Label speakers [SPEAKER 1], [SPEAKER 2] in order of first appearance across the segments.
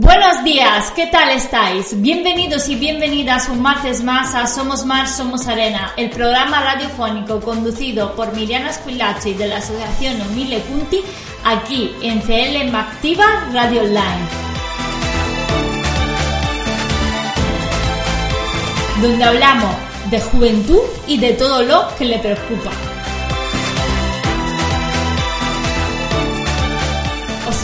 [SPEAKER 1] Buenos días, ¿qué tal estáis? Bienvenidos y bienvenidas un martes más a Somos Mar, Somos Arena, el programa radiofónico conducido por Miriana Squillaci de la Asociación Omile Punti, aquí en CL Activa Radio Online. Donde hablamos de juventud y de todo lo que le preocupa.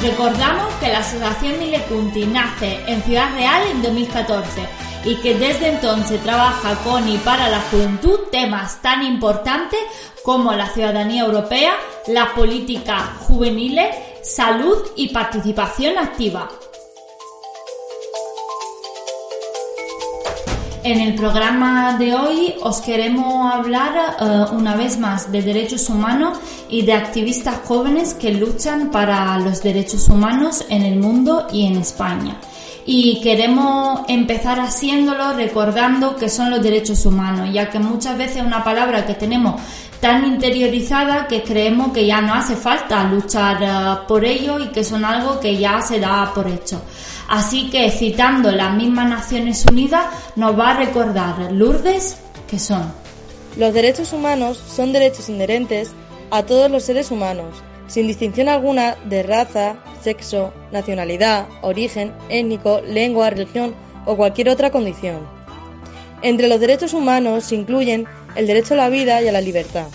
[SPEAKER 1] Recordamos que la Asociación Milecunti nace en Ciudad Real en 2014 y que desde entonces trabaja con y para la juventud temas tan importantes como la ciudadanía europea, la política juveniles, salud y participación activa. En el programa de hoy os queremos hablar eh, una vez más de derechos humanos y de activistas jóvenes que luchan para los derechos humanos en el mundo y en España. Y queremos empezar haciéndolo recordando que son los derechos humanos, ya que muchas veces es una palabra que tenemos tan interiorizada que creemos que ya no hace falta luchar eh, por ello y que son algo que ya se da por hecho. Así que citando las mismas Naciones Unidas nos va a recordar Lourdes que son.
[SPEAKER 2] Los derechos humanos son derechos inherentes a todos los seres humanos, sin distinción alguna de raza, sexo, nacionalidad, origen, étnico, lengua, religión o cualquier otra condición. Entre los derechos humanos se incluyen el derecho a la vida y a la libertad,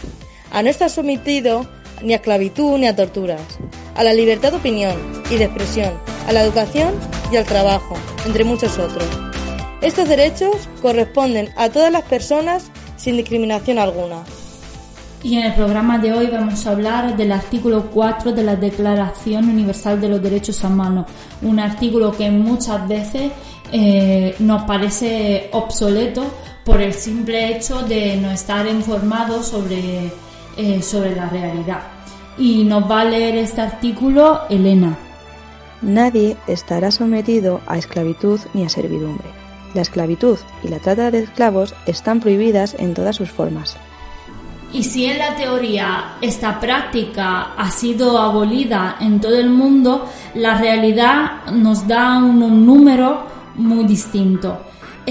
[SPEAKER 2] a no estar sometido ni a esclavitud ni a torturas, a la libertad de opinión y de expresión, a la educación y al trabajo, entre muchos otros. Estos derechos corresponden a todas las personas sin discriminación alguna.
[SPEAKER 1] Y en el programa de hoy vamos a hablar del artículo 4 de la Declaración Universal de los Derechos Humanos, un artículo que muchas veces eh, nos parece obsoleto por el simple hecho de no estar informados sobre, eh, sobre la realidad. Y nos va a leer este artículo Elena.
[SPEAKER 3] Nadie estará sometido a esclavitud ni a servidumbre. La esclavitud y la trata de esclavos están prohibidas en todas sus formas.
[SPEAKER 1] Y si en la teoría esta práctica ha sido abolida en todo el mundo, la realidad nos da un número muy distinto.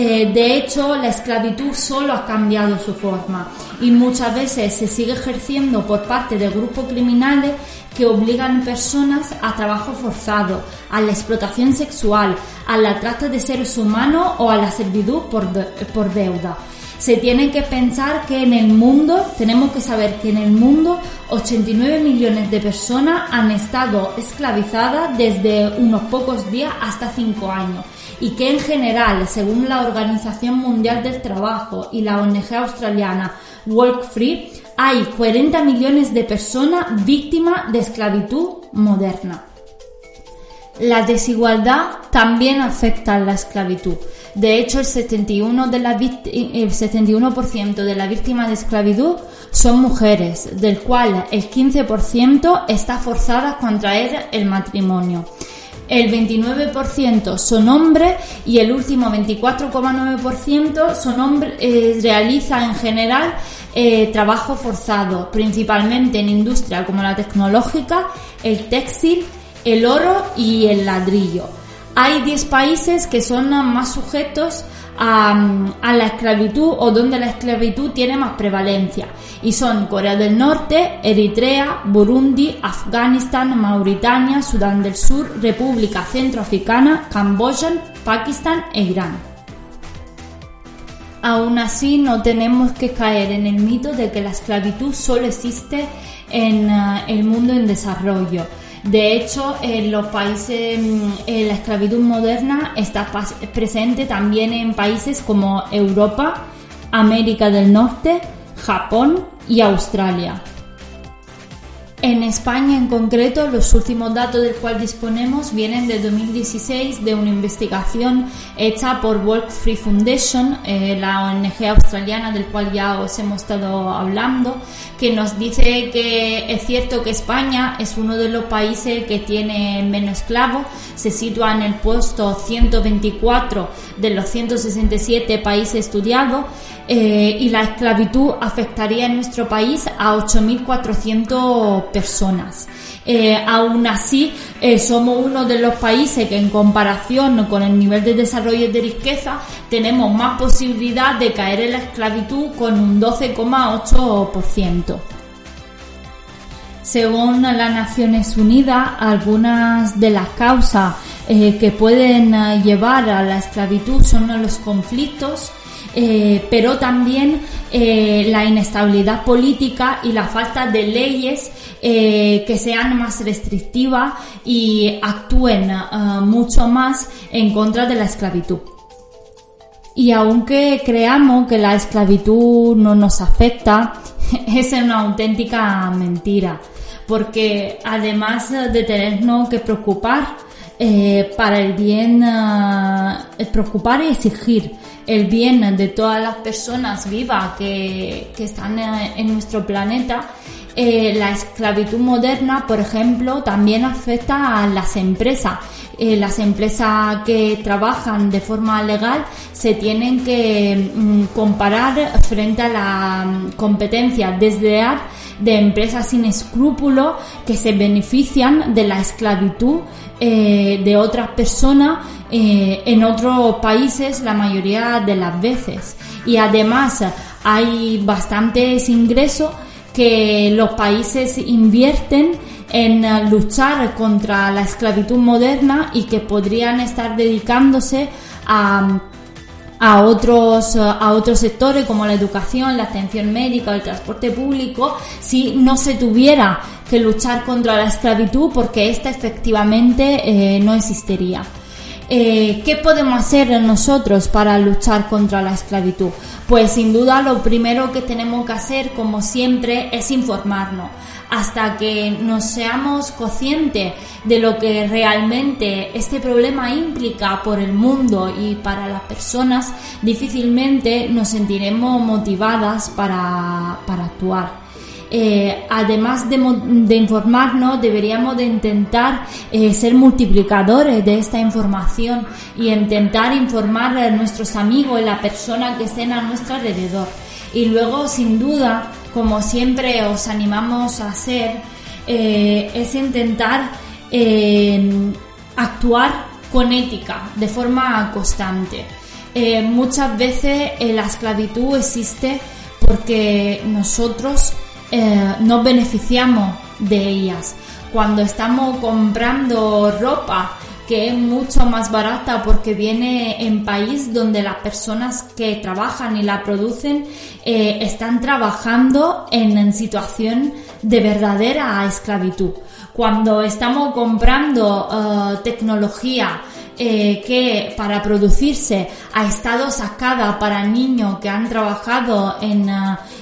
[SPEAKER 1] Eh, de hecho, la esclavitud solo ha cambiado su forma y muchas veces se sigue ejerciendo por parte de grupos criminales que obligan personas a trabajo forzado, a la explotación sexual, a la trata de seres humanos o a la servidumbre por, por deuda. Se tiene que pensar que en el mundo, tenemos que saber que en el mundo 89 millones de personas han estado esclavizadas desde unos pocos días hasta 5 años y que en general, según la Organización Mundial del Trabajo y la ONG australiana Walk Free, hay 40 millones de personas víctimas de esclavitud moderna. La desigualdad también afecta a la esclavitud. De hecho, el 71%, de, la el 71 de las víctimas de esclavitud son mujeres, del cual el 15% está forzada a contraer el matrimonio el 29% son hombres y el último 24,9% son hombres, eh, realiza en general eh, trabajo forzado, principalmente en industria como la tecnológica, el textil, el oro y el ladrillo. Hay 10 países que son más sujetos a, la esclavitud o donde la esclavitud tiene más prevalencia y son Corea del Norte, Eritrea, Burundi, Afganistán, Mauritania, Sudán del Sur, República Centroafricana, Camboya, Pakistán e Irán. Aún así, no tenemos que caer en el mito de que la esclavitud solo existe en eh, el mundo en desarrollo. De hecho, en los países, mm, la esclavitud moderna está presente también en países como Europa, América del Norte, Japón y Australia. En España en concreto, los últimos datos del cual disponemos vienen de 2016 de una investigación hecha por Work Free Foundation, eh, la ONG australiana del cual ya os hemos estado hablando, que nos dice que es cierto que España es uno de los países que tiene menos esclavos, se sitúa en el puesto 124 de los 167 países estudiados eh, y la esclavitud afectaría en nuestro país a 8.400 personas. Eh, aún así, eh, somos uno de los países que en comparación con el nivel de desarrollo y de riqueza tenemos más posibilidad de caer en la esclavitud con un 12,8%. Según las Naciones Unidas, algunas de las causas que pueden llevar a la esclavitud son los conflictos, eh, pero también eh, la inestabilidad política y la falta de leyes eh, que sean más restrictivas y actúen mucho más en contra de la esclavitud. Y aunque creamos que la esclavitud no nos afecta, es una auténtica mentira, porque además de tenernos que preocupar para el bien, preocupar y exigir el bien de todas las personas vivas que, están en nuestro planeta, eh, la esclavitud moderna, por ejemplo, también afecta a las empresas. Eh, las empresas que trabajan de forma legal se tienen que mm, comparar frente a la mm, competencia desleal de empresas sin escrúpulos que se benefician de la esclavitud eh, de otras personas eh, en otros países la mayoría de las veces. Y además hay bastantes ingresos que los países invierten en luchar contra la esclavitud moderna y que podrían estar dedicándose a a otros, a otros sectores como la educación, la atención médica, el transporte público, si no se tuviera que luchar contra la esclavitud porque esta efectivamente eh, no existiría. Eh, ¿Qué podemos hacer nosotros para luchar contra la esclavitud? Pues sin duda lo primero que tenemos que hacer, como siempre, es informarnos hasta que nos seamos conscientes de lo que realmente este problema implica por el mundo y para las personas, difícilmente nos sentiremos motivadas para, actuar. Eh, además de, informarnos, deberíamos de intentar eh, ser multiplicadores de esta información y intentar informar a nuestros amigos y la persona que estén a nuestro alrededor. Y luego, sin duda, como siempre os animamos a hacer, eh, es intentar eh, actuar con ética, de forma constante. Eh, muchas veces la esclavitud existe porque nosotros nos beneficiamos de ellas. Cuando estamos comprando ropa que es mucho más barata porque viene en país donde las personas que trabajan y la producen eh, están trabajando en, situación de verdadera esclavitud. Cuando estamos comprando eh, tecnología eh, que para producirse ha estado sacada para niños que han trabajado en,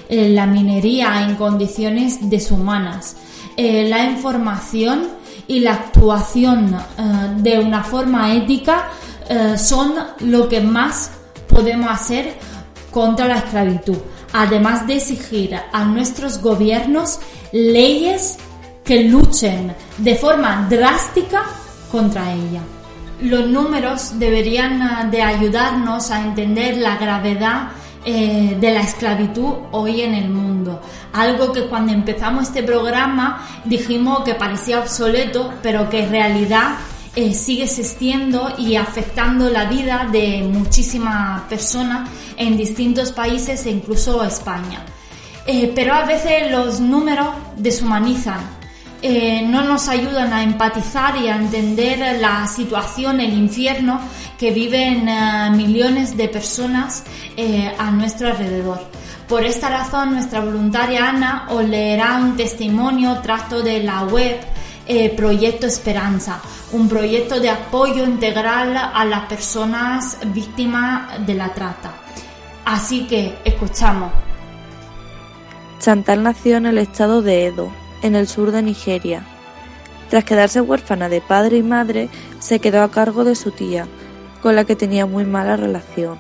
[SPEAKER 1] en la minería en condiciones deshumanas. la información y la actuación eh, de una forma ética eh, son lo que más podemos hacer contra la esclavitud, además de exigir a nuestros gobiernos leyes que luchen de forma drástica contra ella. Los números deberían eh, de ayudarnos a entender la gravedad eh, de la esclavitud hoy en el mundo. Algo que cuando empezamos este programa dijimos que parecía obsoleto, pero que en realidad eh, sigue existiendo y afectando la vida de muchísimas personas en distintos países e incluso España. Eh, pero a veces los números deshumanizan eh, no nos ayudan a empatizar y a entender la situación, el infierno que viven eh, millones de personas eh, a nuestro alrededor. Por esta razón, nuestra voluntaria Ana os leerá un testimonio trato de la web Proyecto Esperanza, un proyecto de apoyo integral a las personas víctimas de la trata. Así que escuchamos.
[SPEAKER 3] Chantal nació en el estado de Edo,
[SPEAKER 2] en el sur de Nigeria. Tras quedarse huérfana de padre y madre, se quedó a cargo de su tía, con la que tenía muy mala relación.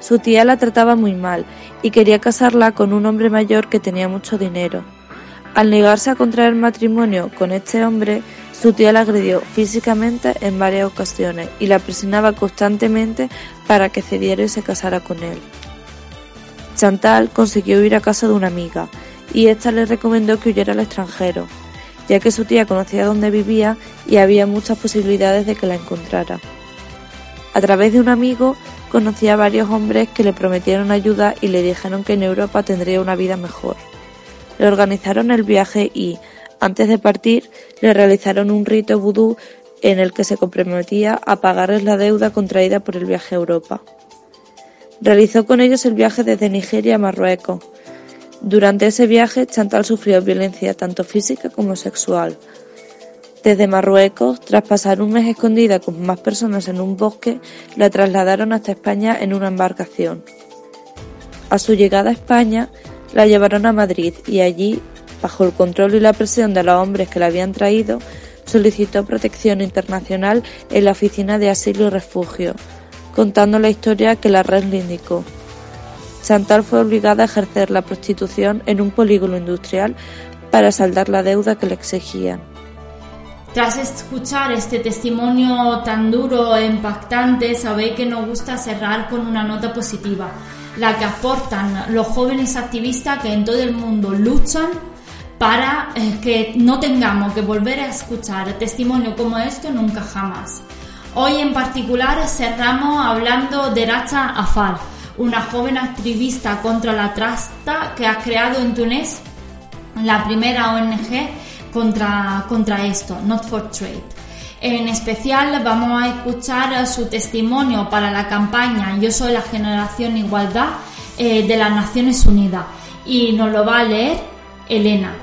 [SPEAKER 2] Su tía la trataba muy mal y quería casarla con un hombre mayor que tenía mucho dinero. Al negarse a contraer matrimonio con este hombre, su tía la agredió físicamente en varias ocasiones y la presionaba constantemente para que cediera y se casara con él. Chantal consiguió ir a casa de una amiga y ésta le recomendó que huyera al extranjero, ya que su tía conocía dónde vivía y había muchas posibilidades de que la encontrara. A través de un amigo conocía a varios hombres que le prometieron ayuda y le dijeron que en Europa tendría una vida mejor. Le organizaron el viaje y, antes de partir, le realizaron un rito vudú en el que se comprometía a pagarles la deuda contraída por el viaje a Europa. Realizó con ellos el viaje desde Nigeria a Marruecos. Durante ese viaje, Chantal sufrió violencia tanto física como sexual. Desde Marruecos, tras pasar un mes escondida con más personas en un bosque, la trasladaron hasta España en una embarcación. A su llegada a España, la llevaron a Madrid y allí, bajo el control y la presión de los hombres que la habían traído, solicitó protección internacional en la Oficina de Asilo y Refugio, contando la historia que la red le indicó. Chantal fue obligada a ejercer la prostitución en un polígono industrial para saldar la deuda que le exigían.
[SPEAKER 1] Tras escuchar este testimonio tan duro e impactante, sabéis que nos gusta cerrar con una nota positiva, la que aportan los jóvenes activistas que en todo el mundo luchan para eh, que no tengamos que volver a escuchar testimonio como esto nunca jamás. Hoy en particular cerramos hablando de Racha Afal, una joven activista contra la trasta que ha creado en Túnez la primera ONG contra, contra esto, Not for Trade. En especial vamos a escuchar su testimonio para la campaña Yo soy la generación igualdad eh, de las Naciones Unidas y nos lo va a leer Elena.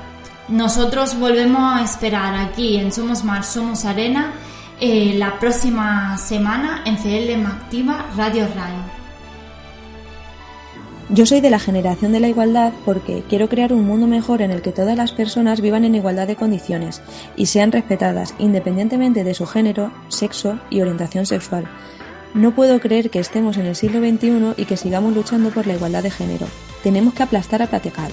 [SPEAKER 1] Nosotros volvemos a esperar aquí en Somos Mar, Somos Arena eh, la próxima semana en CL Activa Radio Rai.
[SPEAKER 3] Yo soy de la generación de la igualdad porque quiero crear un mundo mejor en el que todas las personas vivan en igualdad de condiciones y sean respetadas independientemente de su género, sexo y orientación sexual. No puedo creer que estemos en el siglo XXI y que sigamos luchando por la igualdad de género. Tenemos que aplastar a patecal.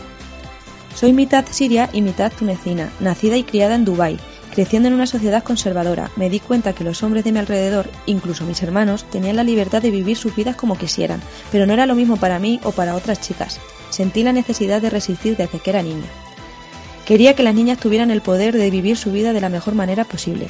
[SPEAKER 3] Soy mitad siria y mitad tunecina, nacida y criada en Dubái Creciendo en una sociedad conservadora, me di cuenta que los hombres de mi alrededor, incluso mis hermanos, tenían la libertad de vivir sus vidas como quisieran, pero no era lo mismo para mí o para otras chicas. Sentí la necesidad de resistir desde que era niña. Quería que las niñas tuvieran el poder de vivir su vida de la mejor manera posible.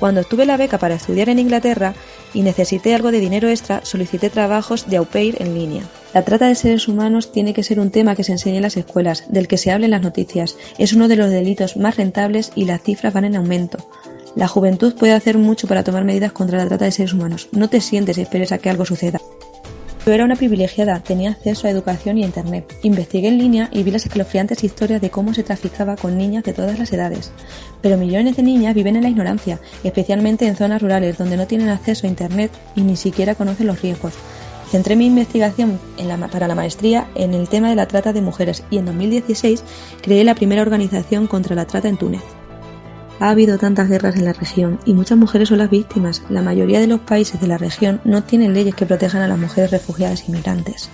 [SPEAKER 3] Cuando obtuve la beca para estudiar en Inglaterra y necesité algo de dinero extra, solicité trabajos de au pair en línea. La trata de seres humanos tiene que ser un tema que se enseñe en las escuelas, del que se hable en las noticias. Es uno de los delitos más rentables y las cifras van en aumento. La juventud puede hacer mucho para tomar medidas contra la trata de seres humanos. No te sientes y esperes a que algo suceda. Yo era una privilegiada, tenía acceso a educación y Internet. Investigué en línea y vi las escalofriantes historias de cómo se traficaba con niñas de todas las edades. Pero millones de niñas viven en la ignorancia, especialmente en zonas rurales donde no tienen acceso a Internet y ni siquiera conocen los riesgos. Centré mi investigación para la maestría en el tema de la trata de mujeres y en 2016 creé la primera organización contra la trata en Túnez. Ha habido tantas guerras en la región y muchas mujeres son las víctimas. La mayoría de los países de la región no tienen leyes que protejan a las mujeres refugiadas y migrantes.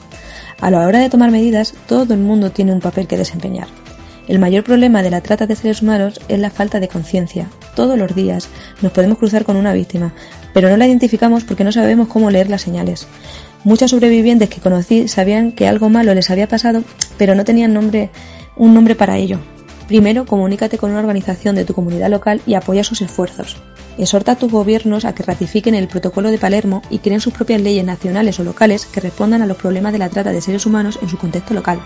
[SPEAKER 3] A la hora de tomar medidas, todo el mundo tiene un papel que desempeñar. El mayor problema de la trata de seres humanos es la falta de conciencia. Todos los días nos podemos cruzar con una víctima, pero no la identificamos porque no sabemos cómo leer las señales. Muchas sobrevivientes que conocí sabían que algo malo les había pasado, pero no tenían nombre, un nombre para ello. Primero, comunícate con una organización de tu comunidad local y apoya sus esfuerzos. Exhorta a tus gobiernos a que ratifiquen el Protocolo de Palermo y creen sus propias leyes nacionales o locales que respondan a los problemas de la trata de seres humanos en su contexto local.